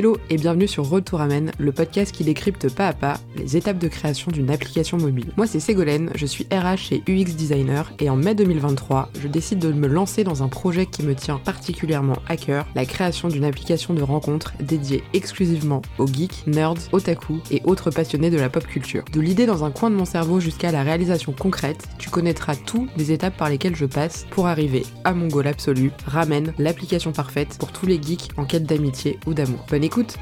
Hello et bienvenue sur Road to Ramen, le podcast qui décrypte pas à pas les étapes de création d'une application mobile. Moi c'est Ségolène, je suis RH et UX designer et en mai 2023, je décide de me lancer dans un projet qui me tient particulièrement à cœur, la création d'une application de rencontre dédiée exclusivement aux geeks, nerds, otaku et autres passionnés de la pop culture. De l'idée dans un coin de mon cerveau jusqu'à la réalisation concrète, tu connaîtras tout les étapes par lesquelles je passe pour arriver à mon goal absolu, Ramen, l'application parfaite pour tous les geeks en quête d'amitié ou d'amour écoute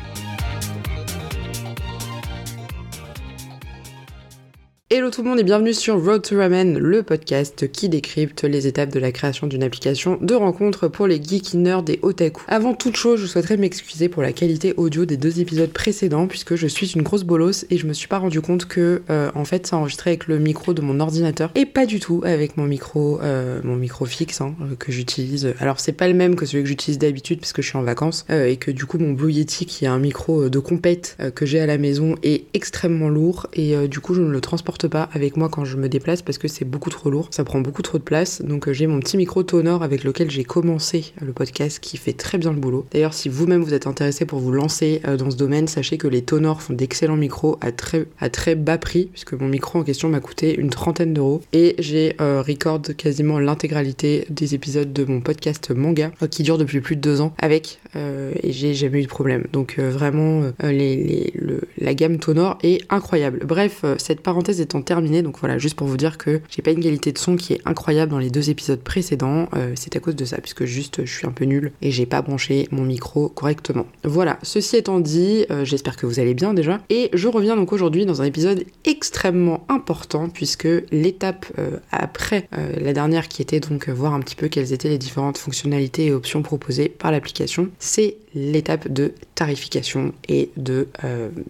Hello tout le monde et bienvenue sur Road to Ramen, le podcast qui décrypte les étapes de la création d'une application de rencontre pour les geeks, nerds et otaku. Avant toute chose, je souhaiterais m'excuser pour la qualité audio des deux épisodes précédents puisque je suis une grosse bolosse et je me suis pas rendu compte que euh, en fait ça enregistrait avec le micro de mon ordinateur et pas du tout avec mon micro euh, mon micro fixe hein, que j'utilise. Alors c'est pas le même que celui que j'utilise d'habitude parce que je suis en vacances euh, et que du coup mon Blue Yeti qui est un micro de compète que j'ai à la maison est extrêmement lourd et du coup je ne le transporte pas avec moi quand je me déplace parce que c'est beaucoup trop lourd, ça prend beaucoup trop de place. Donc euh, j'ai mon petit micro Tonor avec lequel j'ai commencé le podcast qui fait très bien le boulot. D'ailleurs, si vous-même vous êtes intéressé pour vous lancer euh, dans ce domaine, sachez que les Tonor font d'excellents micros à très, à très bas prix puisque mon micro en question m'a coûté une trentaine d'euros et j'ai euh, record quasiment l'intégralité des épisodes de mon podcast manga qui dure depuis plus de deux ans avec et j'ai jamais eu de problème. Donc vraiment les, la gamme Tonor est incroyable. Bref, cette parenthèse est terminé. Donc voilà, juste pour vous dire que j'ai pas une qualité de son qui est incroyable dans les deux épisodes précédents. Euh, c'est à cause de ça, puisque juste je suis un peu nulle et j'ai pas branché mon micro correctement. Voilà, ceci étant dit, euh, j'espère que vous allez bien déjà. Et je reviens donc aujourd'hui dans un épisode extrêmement important, puisque l'étape euh, après la dernière qui était donc voir un petit peu quelles étaient les différentes fonctionnalités et options proposées par l'application, c'est l'étape de tarification et de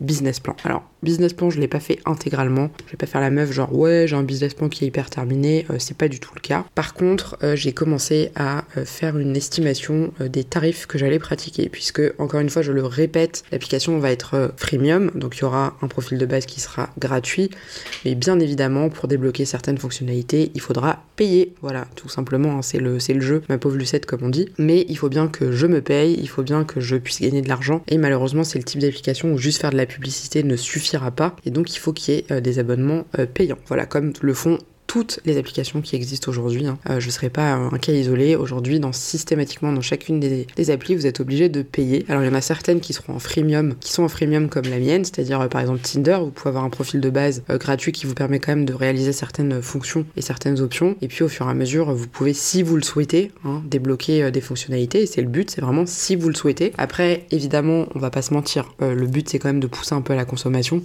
business plan. Alors, business plan, je l'ai pas fait intégralement. Je vais pas faire la meuf genre ouais, j'ai un business plan qui est hyper terminé. Euh, c'est pas du tout le cas. Par contre, euh, j'ai commencé à euh, faire une estimation des tarifs que j'allais pratiquer, puisque encore une fois, je le répète, l'application va être freemium, donc il y aura un profil de base qui sera gratuit, mais bien évidemment, pour débloquer certaines fonctionnalités, il faudra payer. Voilà, tout simplement, hein, c'est le c'est le jeu, ma pauvre Lucette comme on dit. Mais il faut bien que je me paye, il faut bien que je puisse gagner de l'argent. Et malheureusement, c'est le type d'application où juste faire de la publicité ne suffit pas. Et donc il faut qu'il y ait euh, des abonnements euh, payants. Voilà, comme le font toutes les applications qui existent aujourd'hui. Hein. Euh, je ne serai pas un cas isolé. Aujourd'hui, dans systématiquement dans chacune des, applis, vous êtes obligé de payer. Alors il y en a certaines qui seront en freemium, qui sont en freemium comme la mienne, c'est-à-dire euh, par exemple Tinder, vous pouvez avoir un profil de base euh, gratuit qui vous permet quand même de réaliser certaines fonctions et certaines options. Et puis au fur et à mesure, vous pouvez, si vous le souhaitez, hein, débloquer des fonctionnalités. Et c'est le but, c'est vraiment si vous le souhaitez. Après, évidemment, on va pas se mentir. le but, c'est quand même de pousser un peu à la consommation,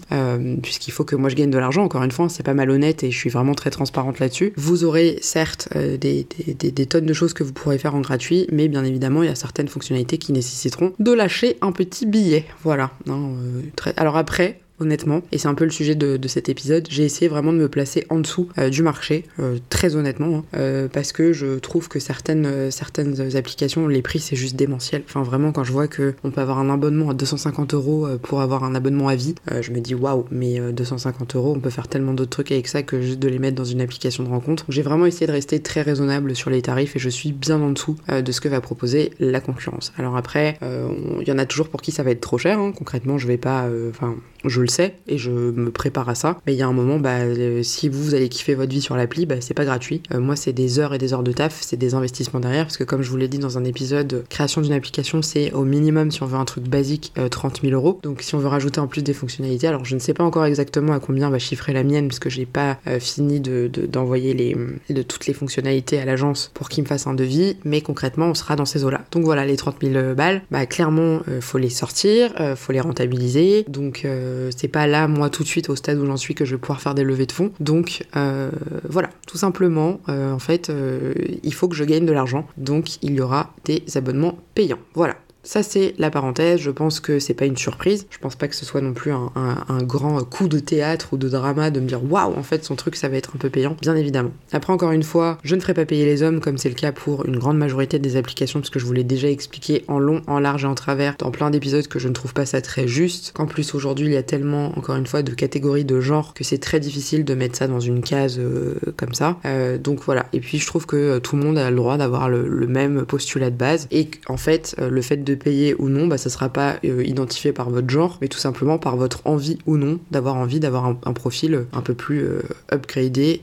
puisqu'il faut que moi je gagne de l'argent. Encore une fois, c'est pas malhonnête et je suis vraiment très transparent là-dessus. Vous aurez certes euh, des, tonnes de choses que vous pourrez faire en gratuit, mais bien évidemment, il y a certaines fonctionnalités qui nécessiteront de lâcher un petit billet. Voilà. Euh, alors après, honnêtement, et c'est un peu le sujet de, cet épisode, j'ai essayé vraiment de me placer en dessous euh, du marché, euh, très honnêtement, hein, euh, parce que je trouve que certaines, certaines applications, les prix c'est juste démentiel. Enfin vraiment, quand je vois que on peut avoir un abonnement à 250 euros pour avoir un abonnement à vie, je me dis waouh, mais 250 euros, on peut faire tellement d'autres trucs avec ça que juste de les mettre dans une application de rencontre. J'ai vraiment essayé de rester très raisonnable sur les tarifs et je suis bien en dessous de ce que va proposer la concurrence. Alors après, il y en a toujours pour qui ça va être trop cher. Hein. Concrètement, je vais pas, enfin, je le et je me prépare à ça. Mais il y a un moment, bah, euh, si vous, allez kiffer votre vie sur l'appli, bah, c'est pas gratuit. Euh, moi, c'est des heures et des heures de taf, c'est des investissements derrière, parce que comme je vous l'ai dit dans un épisode, création d'une application, c'est au minimum, si on veut un truc basique, 30 euh, 000 euros. Donc si on veut rajouter en plus des fonctionnalités, alors je ne sais pas encore exactement à combien va chiffrer la mienne, parce que j'ai pas fini de, d'envoyer les, de toutes les fonctionnalités à l'agence pour qu'il me fasse un devis, mais concrètement, on sera dans ces eaux-là. Donc voilà, les 30 000 balles, bah clairement, faut les sortir, faut les rentabiliser. Donc c'est pas là, moi, tout de suite, au stade où j'en suis, que je vais pouvoir faire des levées de fonds. Donc, euh, voilà, tout simplement, euh, en fait, euh, il faut que je gagne de l'argent. Donc, il y aura des abonnements payants. Voilà. Ça, c'est la parenthèse. Je pense que c'est pas une surprise. Je pense pas que ce soit non plus un, grand coup de théâtre ou de drama de me dire waouh, en fait, son truc, ça va être un peu payant. Bien évidemment. Après, encore une fois, je ne ferai pas payer les hommes comme c'est le cas pour une grande majorité des applications, parce que je vous l'ai déjà expliqué en long, en large et en travers dans plein d'épisodes que je ne trouve pas ça très juste. Qu'en plus, aujourd'hui, il y a tellement, encore une fois, de catégories de genre que c'est très difficile de mettre ça dans une case euh, comme ça. Euh, donc voilà. Et puis, je trouve que euh, tout le monde a le droit d'avoir le, même postulat de base et en fait, le fait de de payer ou non, bah ça sera pas euh, identifié par votre genre, mais tout simplement par votre envie ou non d'avoir envie d'avoir un, profil un peu plus euh, upgradé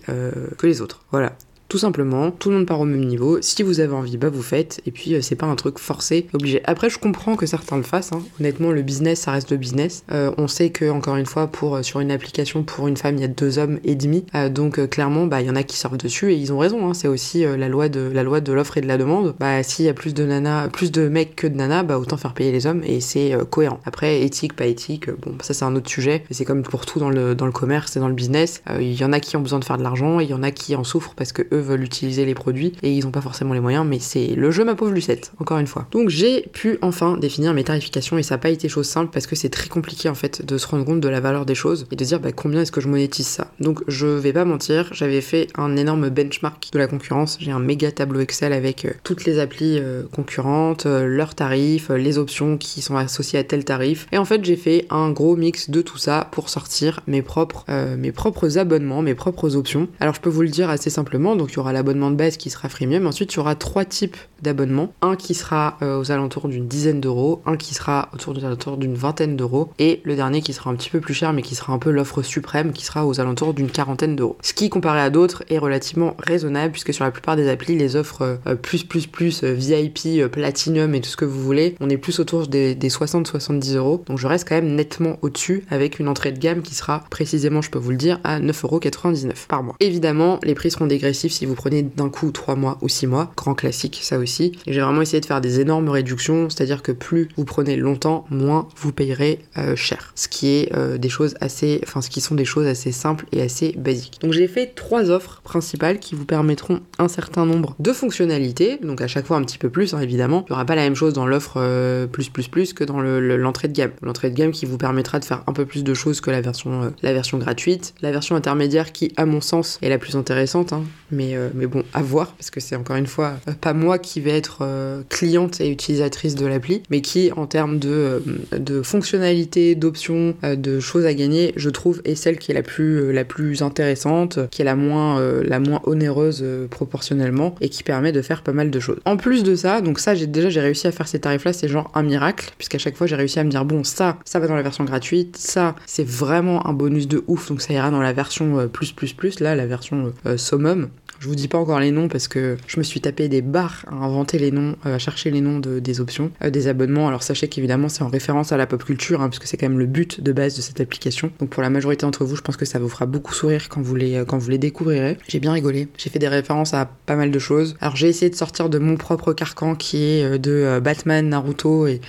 que les autres. Voilà. Tout simplement, tout le monde part au même niveau. Si vous avez envie, bah vous faites. Et puis euh, c'est pas un truc forcé, obligé. Après, je comprends que certains le fassent. Hein. Honnêtement, le business, ça reste le business. Euh, on sait que encore une fois, pour euh, sur une application pour une femme, il y a deux hommes et demi. donc clairement, bah il y en a qui sortent dessus et ils ont raison. Hein. C'est aussi la loi de la loi de l'offre et de la demande. Bah s'il y a plus de nanas, plus de mecs que de nanas, bah autant faire payer les hommes et c'est cohérent. Après, éthique, pas éthique, bon ça c'est un autre sujet. C'est comme pour tout dans le dans le commerce et dans le business. Il y en a qui ont besoin de faire de l'argent il y en a qui en souffrent parce que eux veulent utiliser les produits et ils n'ont pas forcément les moyens, mais c'est le jeu ma pauvre Lucette, encore une fois. Donc j'ai pu enfin définir mes tarifications et ça n'a pas été chose simple parce que c'est très compliqué en fait de se rendre compte de la valeur des choses et de dire bah, combien est-ce que je monétise ça. Donc je vais pas mentir, j'avais fait un énorme benchmark de la concurrence, j'ai un méga tableau Excel avec euh, toutes les applis euh, concurrentes, euh, leurs tarifs, les options qui sont associées à tel tarif et en fait j'ai fait un gros mix de tout ça pour sortir mes propres, mes propres abonnements, mes propres options. Alors je peux vous le dire assez simplement, donc il y aura l'abonnement de base qui sera freemium. Ensuite, il y aura trois types d'abonnements. Un qui sera euh, aux alentours d'une dizaine d'euros, un qui sera autour d'une vingtaine d'euros, et le dernier qui sera un petit peu plus cher, mais qui sera un peu l'offre suprême, qui sera aux alentours d'une quarantaine d'euros. Ce qui, comparé à d'autres, est relativement raisonnable, puisque sur la plupart des applis, les offres euh, plus, plus, plus, euh, VIP, Platinum et tout ce que vous voulez, on est plus autour des, des 60-70 euros. Donc je reste quand même nettement au-dessus, avec une entrée de gamme qui sera précisément, je peux vous le dire, à 9,99€ par mois. Évidemment, les prix seront dégressifs si vous prenez d'un coup 3 mois ou 6 mois. Grand classique, ça aussi. Et j'ai vraiment essayé de faire des énormes réductions, c'est-à-dire que plus vous prenez longtemps, moins vous payerez euh, cher. Ce qui est euh, des choses assez, enfin ce qui sont des choses assez simples et assez basiques. Donc j'ai fait trois offres principales qui vous permettront un certain nombre de fonctionnalités, donc à chaque fois un petit peu plus hein, évidemment. Il n'y aura pas la même chose dans l'offre euh, plus plus plus que dans l'entrée de gamme. L'entrée de gamme qui vous permettra de faire un peu plus de choses que la version, la version gratuite. La version intermédiaire qui, à mon sens, est la plus intéressante, hein. mais, mais bon, à voir, parce que c'est encore une fois pas moi qui vais être euh, cliente et utilisatrice de l'appli, mais qui, en termes de, euh, fonctionnalités, d'options, euh, de choses à gagner, je trouve est celle qui est la plus, la plus intéressante, qui est la moins, la moins onéreuse proportionnellement et qui permet de faire pas mal de choses. En plus de ça, donc ça, déjà j'ai réussi à faire ces tarifs-là, c'est genre un miracle, puisqu'à chaque fois j'ai réussi à me dire bon, ça, ça va dans la version gratuite, ça, c'est vraiment un bonus de ouf, donc ça ira dans la version plus plus plus, là, la version summum. Je vous dis pas encore les noms parce que je me suis tapé des barres à inventer les noms, euh, à chercher les noms de, des options, euh, des abonnements. Alors sachez qu'évidemment c'est en référence à la pop culture, hein, puisque c'est quand même le but de base de cette application. Donc pour la majorité d'entre vous, je pense que ça vous fera beaucoup sourire quand vous les, quand vous les découvrirez. J'ai bien rigolé. J'ai fait des références à pas mal de choses. Alors j'ai essayé de sortir de mon propre carcan qui est euh, de Batman, Naruto et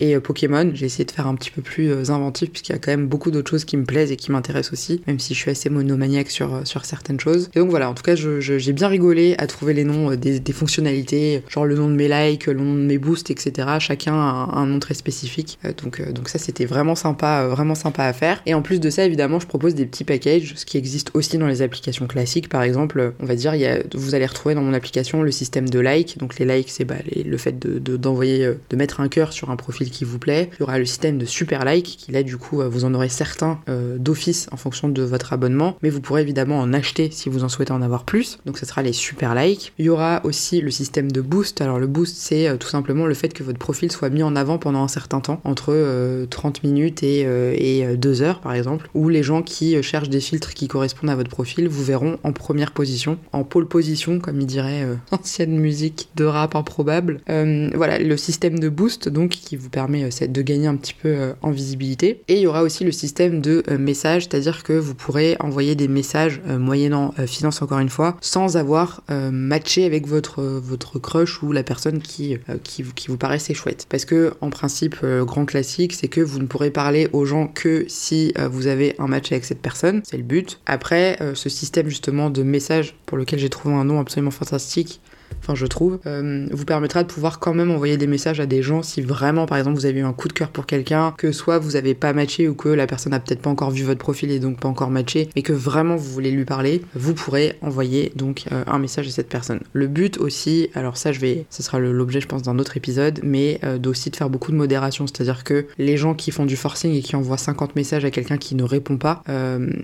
et euh, Pokémon, j'ai essayé de faire un petit peu plus euh, inventif puisqu'il y a quand même beaucoup d'autres choses qui me plaisent et qui m'intéressent aussi, même si je suis assez monomaniaque sur, euh, sur certaines choses. Et donc voilà, en tout cas, j'ai bien rigolé à trouver les noms des, fonctionnalités, genre le nom de mes likes, le nom de mes boosts, etc. Chacun a un, nom très spécifique. Donc, donc ça, c'était vraiment sympa, vraiment sympa à faire. Et en plus de ça, évidemment, je propose des petits packages, ce qui existe aussi dans les applications classiques. Par exemple, on va dire, vous allez retrouver dans mon application le système de likes. Donc les likes, c'est bah, le fait de, d'envoyer, de mettre un cœur sur un profil qui vous plaît. Il y aura le système de super like qui là du coup euh, vous en aurez certains euh, d'office en fonction de votre abonnement, mais vous pourrez évidemment en acheter si vous en souhaitez en avoir plus. Donc ce sera les super likes. Il y aura aussi le système de boost. Alors le boost c'est euh, tout simplement le fait que votre profil soit mis en avant pendant un certain temps, entre 30 minutes et, et 2 heures par exemple, où les gens qui cherchent des filtres qui correspondent à votre profil vous verront en première position, en pole position comme il dirait ancienne musique de rap improbable. voilà le système de boost donc qui vous permet euh, de gagner un petit peu euh, en visibilité. Et il y aura aussi le système de euh, messages, c'est-à-dire que vous pourrez envoyer des messages moyennant finance encore une fois, sans avoir matché avec votre, votre crush ou la personne qui, qui vous paraissait chouette. Parce que en principe, grand classique, c'est que vous ne pourrez parler aux gens que si vous avez un match avec cette personne, c'est le but. Après, ce système justement de messages pour lequel j'ai trouvé un nom absolument fantastique, enfin je trouve, euh, vous permettra de pouvoir quand même envoyer des messages à des gens si vraiment par exemple vous avez eu un coup de cœur pour quelqu'un, que soit vous avez pas matché ou que la personne a peut-être pas encore vu votre profil et donc pas encore matché, mais que vraiment vous voulez lui parler, vous pourrez envoyer donc euh, un message à cette personne. Le but aussi, alors ça je vais, ce sera l'objet je pense d'un autre épisode, mais euh, d'aussi de faire beaucoup de modération, c'est-à-dire que les gens qui font du forcing et qui envoient 50 messages à quelqu'un qui ne répond pas,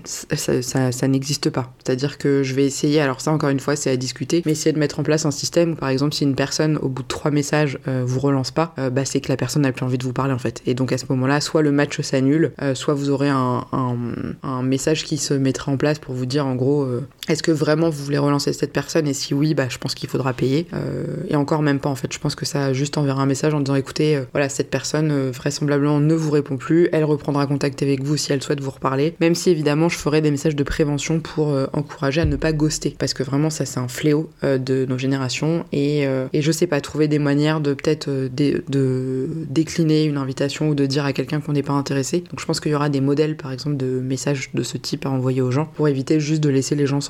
ça, ça, ça n'existe pas. C'est-à-dire que je vais essayer, alors ça encore une fois c'est à discuter, mais essayer de mettre en place un système où par exemple si une personne au bout de trois messages vous relance pas, bah, c'est que la personne n'a plus envie de vous parler en fait. Et donc à ce moment-là, soit le match s'annule, soit vous aurez un, un, message qui se mettra en place pour vous dire en gros est-ce que vraiment vous voulez relancer cette personne? Et si oui, bah, je pense qu'il faudra payer. et encore même pas en fait, je pense que ça juste enverra un message en disant écoutez, voilà, cette personne vraisemblablement ne vous répond plus, elle reprendra contact avec vous si elle souhaite vous reparler, même si évidemment je ferai des messages de prévention pour encourager à ne pas ghoster, parce que vraiment ça c'est un fléau de nos générations. Et, et je sais pas, trouver des manières de peut-être de décliner une invitation ou de dire à quelqu'un qu'on n'est pas intéressé. Donc je pense qu'il y aura des modèles par exemple de messages de ce type à envoyer aux gens pour éviter juste de laisser les gens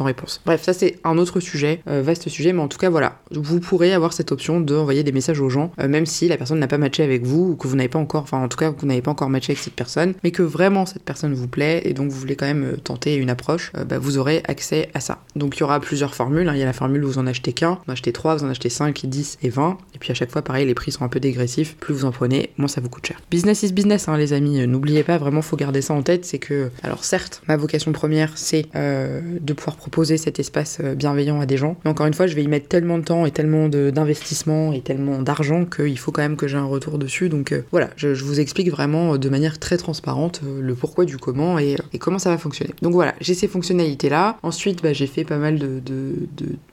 Bref, ça c'est un autre sujet, euh, vaste sujet, mais en tout cas voilà, vous pourrez avoir cette option d'envoyer des messages aux gens, euh, même si la personne n'a pas matché avec vous ou que vous n'avez pas encore, enfin en tout cas vous n'avez pas encore matché avec cette personne, mais que vraiment cette personne vous plaît et donc vous voulez quand même euh, tenter une approche, bah, vous aurez accès à ça. Donc il y aura plusieurs formules, hein. il y a la formule où vous en achetez qu'un, vous en achetez 3, vous en achetez 5, 10 et 20, et puis à chaque fois pareil les prix sont un peu dégressifs, plus vous en prenez, moins ça vous coûte cher. Business is business hein, les amis, n'oubliez pas vraiment faut garder ça en tête, c'est que alors certes ma vocation première c'est de pouvoir proposer cet espace euh, bienveillant à des gens. Mais encore une fois, je vais y mettre tellement de temps et tellement d'investissement et tellement d'argent qu'il faut quand même que j'ai un retour dessus. Donc euh, voilà, je, vous explique vraiment euh, de manière très transparente le pourquoi du comment et, comment ça va fonctionner. Donc voilà, j'ai ces fonctionnalités-là. Ensuite, bah, j'ai fait pas mal de,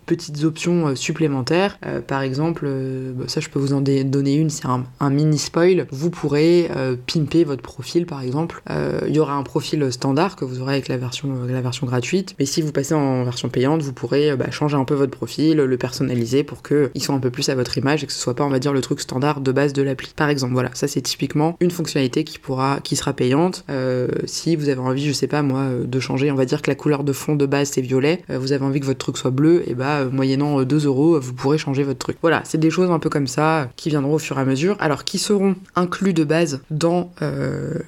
petites options supplémentaires. par exemple, bah, ça je peux vous en donner une, c'est un, mini spoil. Vous pourrez pimper votre profil par exemple. Il y aura un profil standard que vous aurez avec la version, la version gratuite. Mais si vous passez en version payante, vous pourrez bah, changer un peu votre profil, le personnaliser pour qu'il soit un peu plus à votre image et que ce soit pas, on va dire, le truc standard de base de l'appli. Par exemple, voilà, ça c'est typiquement une fonctionnalité qui pourra, qui sera payante. Euh, si vous avez envie, je sais pas moi, euh, de changer, on va dire que la couleur de fond de base c'est violet, euh, vous avez envie que votre truc soit bleu, et bah moyennant 2 euros, vous pourrez changer votre truc. Voilà, c'est des choses un peu comme ça qui viendront au fur et à mesure. Alors qui seront inclus de base dans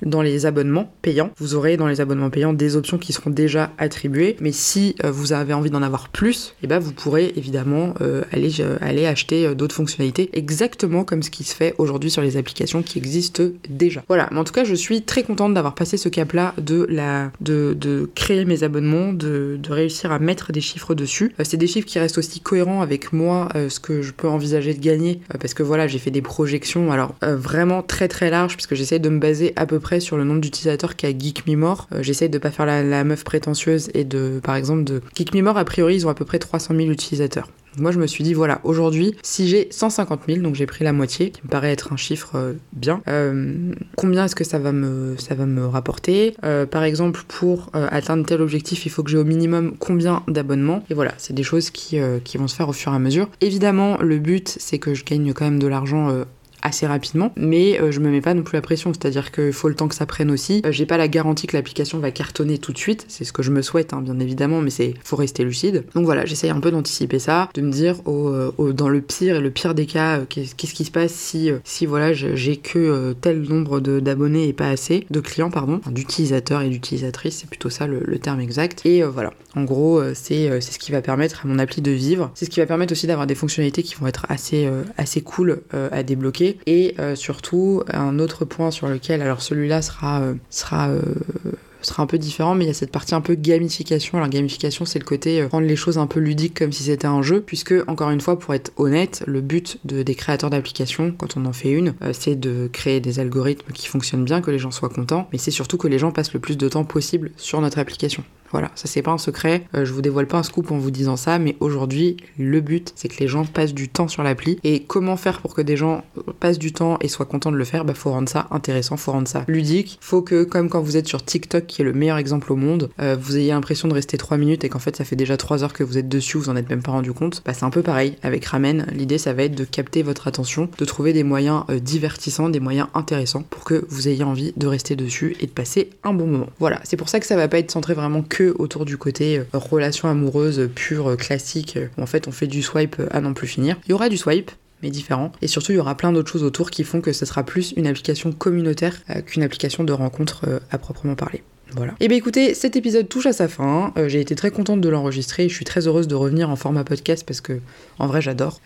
dans les abonnements payants? Vous aurez dans les abonnements payants des options qui seront déjà attribuées, mais si vous avez envie d'en avoir plus, et eh ben vous pourrez évidemment euh, aller, euh, aller acheter euh, d'autres fonctionnalités exactement comme ce qui se fait aujourd'hui sur les applications qui existent déjà. Voilà, mais en tout cas je suis très contente d'avoir passé ce cap-là de, la, de, de créer mes abonnements, de, de, réussir à mettre des chiffres dessus. c'est des chiffres qui restent aussi cohérents avec moi, ce que je peux envisager de gagner, parce que voilà, j'ai fait des projections, alors vraiment très très larges, puisque j'essaie de me baser à peu près sur le nombre d'utilisateurs qu'a Geek Me More. j'essaie de pas faire la, la, meuf prétentieuse et de, par exemple, de Geek Me a priori, ils ont à peu près 300 000 utilisateurs. Moi, je me suis dit, voilà, aujourd'hui, si j'ai 150 000, donc j'ai pris la moitié, qui me paraît être un chiffre euh, bien, euh, combien est-ce que ça va me, ça va me rapporter? Euh, Par exemple, pour atteindre tel objectif, il faut que j'ai au minimum combien d'abonnements? Et voilà, c'est des choses qui, qui vont se faire au fur et à mesure. Évidemment, le but, c'est que je gagne quand même de l'argent assez rapidement, mais euh, je me mets pas non plus la pression, c'est-à-dire qu'il faut le temps que ça prenne aussi. Euh, j'ai pas la garantie que l'application va cartonner tout de suite, c'est ce que je me souhaite, hein, bien évidemment, mais c'est faut rester lucide. Donc voilà, j'essaye un peu d'anticiper ça, de me dire euh, dans le pire et le pire des cas, qu'est-ce qui se passe si, si voilà, j'ai que tel nombre d'abonnés et pas assez, de clients, pardon, d'utilisateurs et d'utilisatrices, c'est plutôt ça le, le, terme exact. Et voilà, en gros, c'est ce qui va permettre à mon appli de vivre, c'est ce qui va permettre aussi d'avoir des fonctionnalités qui vont être assez, assez cool à débloquer et euh, surtout, un autre point sur lequel, alors celui-là sera, euh, sera euh, sera un peu différent, mais il y a cette partie un peu gamification. Alors gamification, c'est le côté rendre les choses un peu ludiques comme si c'était un jeu, puisque encore une fois, pour être honnête, le but de, des créateurs d'applications, quand on en fait une, c'est de créer des algorithmes qui fonctionnent bien, que les gens soient contents, mais c'est surtout que les gens passent le plus de temps possible sur notre application. Voilà, ça c'est pas un secret, euh, je vous dévoile pas un scoop en vous disant ça, mais aujourd'hui, le but c'est que les gens passent du temps sur l'appli. Et comment faire pour que des gens passent du temps et soient contents de le faire? Bah faut rendre ça intéressant, faut rendre ça ludique. Faut que, comme quand vous êtes sur TikTok, qui est le meilleur exemple au monde, euh, vous ayez l'impression de rester 3 minutes et qu'en fait ça fait déjà 3 heures que vous êtes dessus, vous en êtes même pas rendu compte. Bah c'est un peu pareil avec Ramen. L'idée ça va être de capter votre attention, de trouver des moyens euh, divertissants, des moyens intéressants pour que vous ayez envie de rester dessus et de passer un bon moment. Voilà, c'est pour ça que ça va pas être centré vraiment que autour du côté euh, relation amoureuse pure, classique, où en fait on fait du swipe à n'en plus finir. Il y aura du swipe, mais différent. Et surtout, il y aura plein d'autres choses autour qui font que ce sera plus une application communautaire qu'une application de rencontre à proprement parler. Voilà. Et eh bien écoutez, cet épisode touche à sa fin. J'ai été très contente de l'enregistrer. Je suis très heureuse de revenir en format podcast parce que, en vrai, j'adore.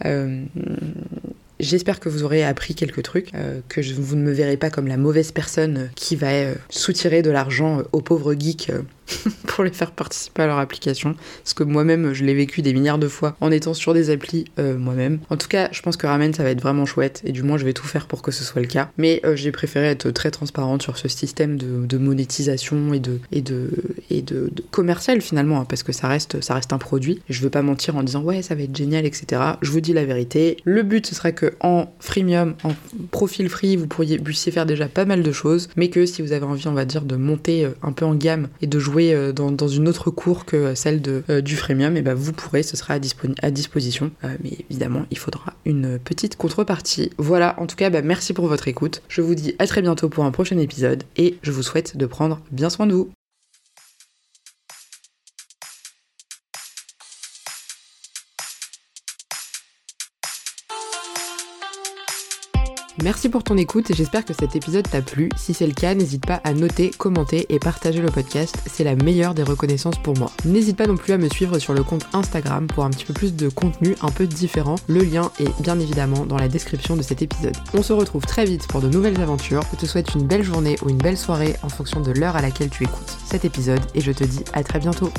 J'espère que vous aurez appris quelques trucs, euh, que vous ne me verrez pas comme la mauvaise personne qui va euh, soutirer de l'argent aux pauvres geeks pour les faire participer à leur application. Parce que moi-même, je l'ai vécu des milliards de fois en étant sur des applis euh, moi-même. En tout cas, je pense que Ramen, ça va être vraiment chouette. Et du moins, je vais tout faire pour que ce soit le cas. Mais euh, j'ai préféré être très transparente sur ce système de, monétisation et de, et de, et de, commercial finalement. Hein, parce que ça reste, ça reste un produit. Je veux pas mentir en disant ouais, ça va être génial, etc. Je vous dis la vérité. Le but, ce serait que en freemium, en profil free, vous pourriez, puissiez faire déjà pas mal de choses. Mais que si vous avez envie, on va dire, de monter euh, un peu en gamme et de jouer euh, dans, une autre cour que celle de, euh, du freemium, et ben vous pourrez, ce sera à, disposition. mais évidemment, il faudra une petite contrepartie. Voilà, en tout cas, bah, merci pour votre écoute. Je vous dis à très bientôt pour un prochain épisode et je vous souhaite de prendre bien soin de vous. Merci pour ton écoute et j'espère que cet épisode t'a plu. Si c'est le cas, n'hésite pas à noter, commenter et partager le podcast. C'est la meilleure des reconnaissances pour moi. N'hésite pas non plus à me suivre sur le compte Instagram pour un petit peu plus de contenu un peu différent. Le lien est bien évidemment dans la description de cet épisode. On se retrouve très vite pour de nouvelles aventures. Je te souhaite une belle journée ou une belle soirée en fonction de l'heure à laquelle tu écoutes cet épisode et je te dis à très bientôt.